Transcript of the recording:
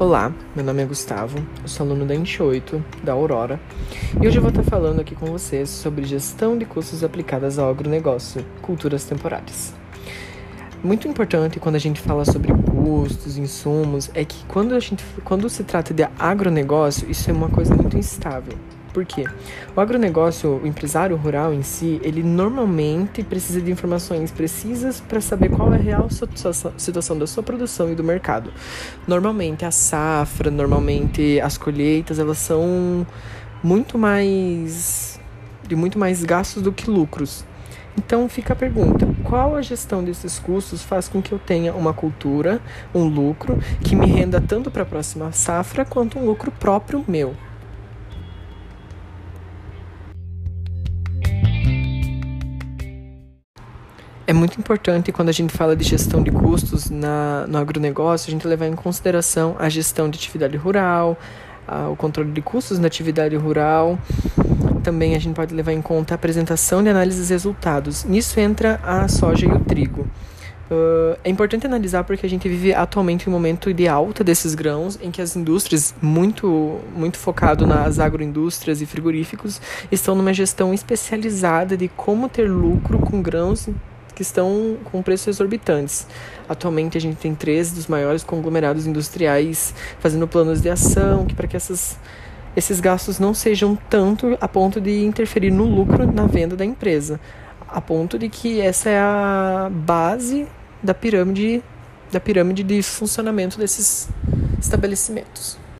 Olá, meu nome é Gustavo, eu sou aluno da 8, da Aurora, e hoje eu vou estar falando aqui com vocês sobre gestão de custos aplicadas ao agronegócio, culturas temporárias. Muito importante quando a gente fala sobre custos, insumos, é que quando, a gente, quando se trata de agronegócio, isso é uma coisa muito instável. Por quê? O agronegócio, o empresário rural em si, ele normalmente precisa de informações precisas para saber qual é a real situação da sua produção e do mercado. Normalmente a safra, normalmente as colheitas, elas são muito mais de muito mais gastos do que lucros. Então fica a pergunta: qual a gestão desses custos faz com que eu tenha uma cultura, um lucro que me renda tanto para a próxima safra quanto um lucro próprio meu? Muito importante quando a gente fala de gestão de custos na, no agronegócio, a gente levar em consideração a gestão de atividade rural, a, o controle de custos na atividade rural. Também a gente pode levar em conta a apresentação de análises de resultados. Nisso entra a soja e o trigo. Uh, é importante analisar porque a gente vive atualmente um momento de alta desses grãos, em que as indústrias, muito, muito focado nas agroindústrias e frigoríficos, estão numa gestão especializada de como ter lucro com grãos que estão com preços exorbitantes. Atualmente a gente tem três dos maiores conglomerados industriais fazendo planos de ação que para que essas, esses gastos não sejam tanto a ponto de interferir no lucro na venda da empresa, a ponto de que essa é a base da pirâmide da pirâmide de funcionamento desses estabelecimentos.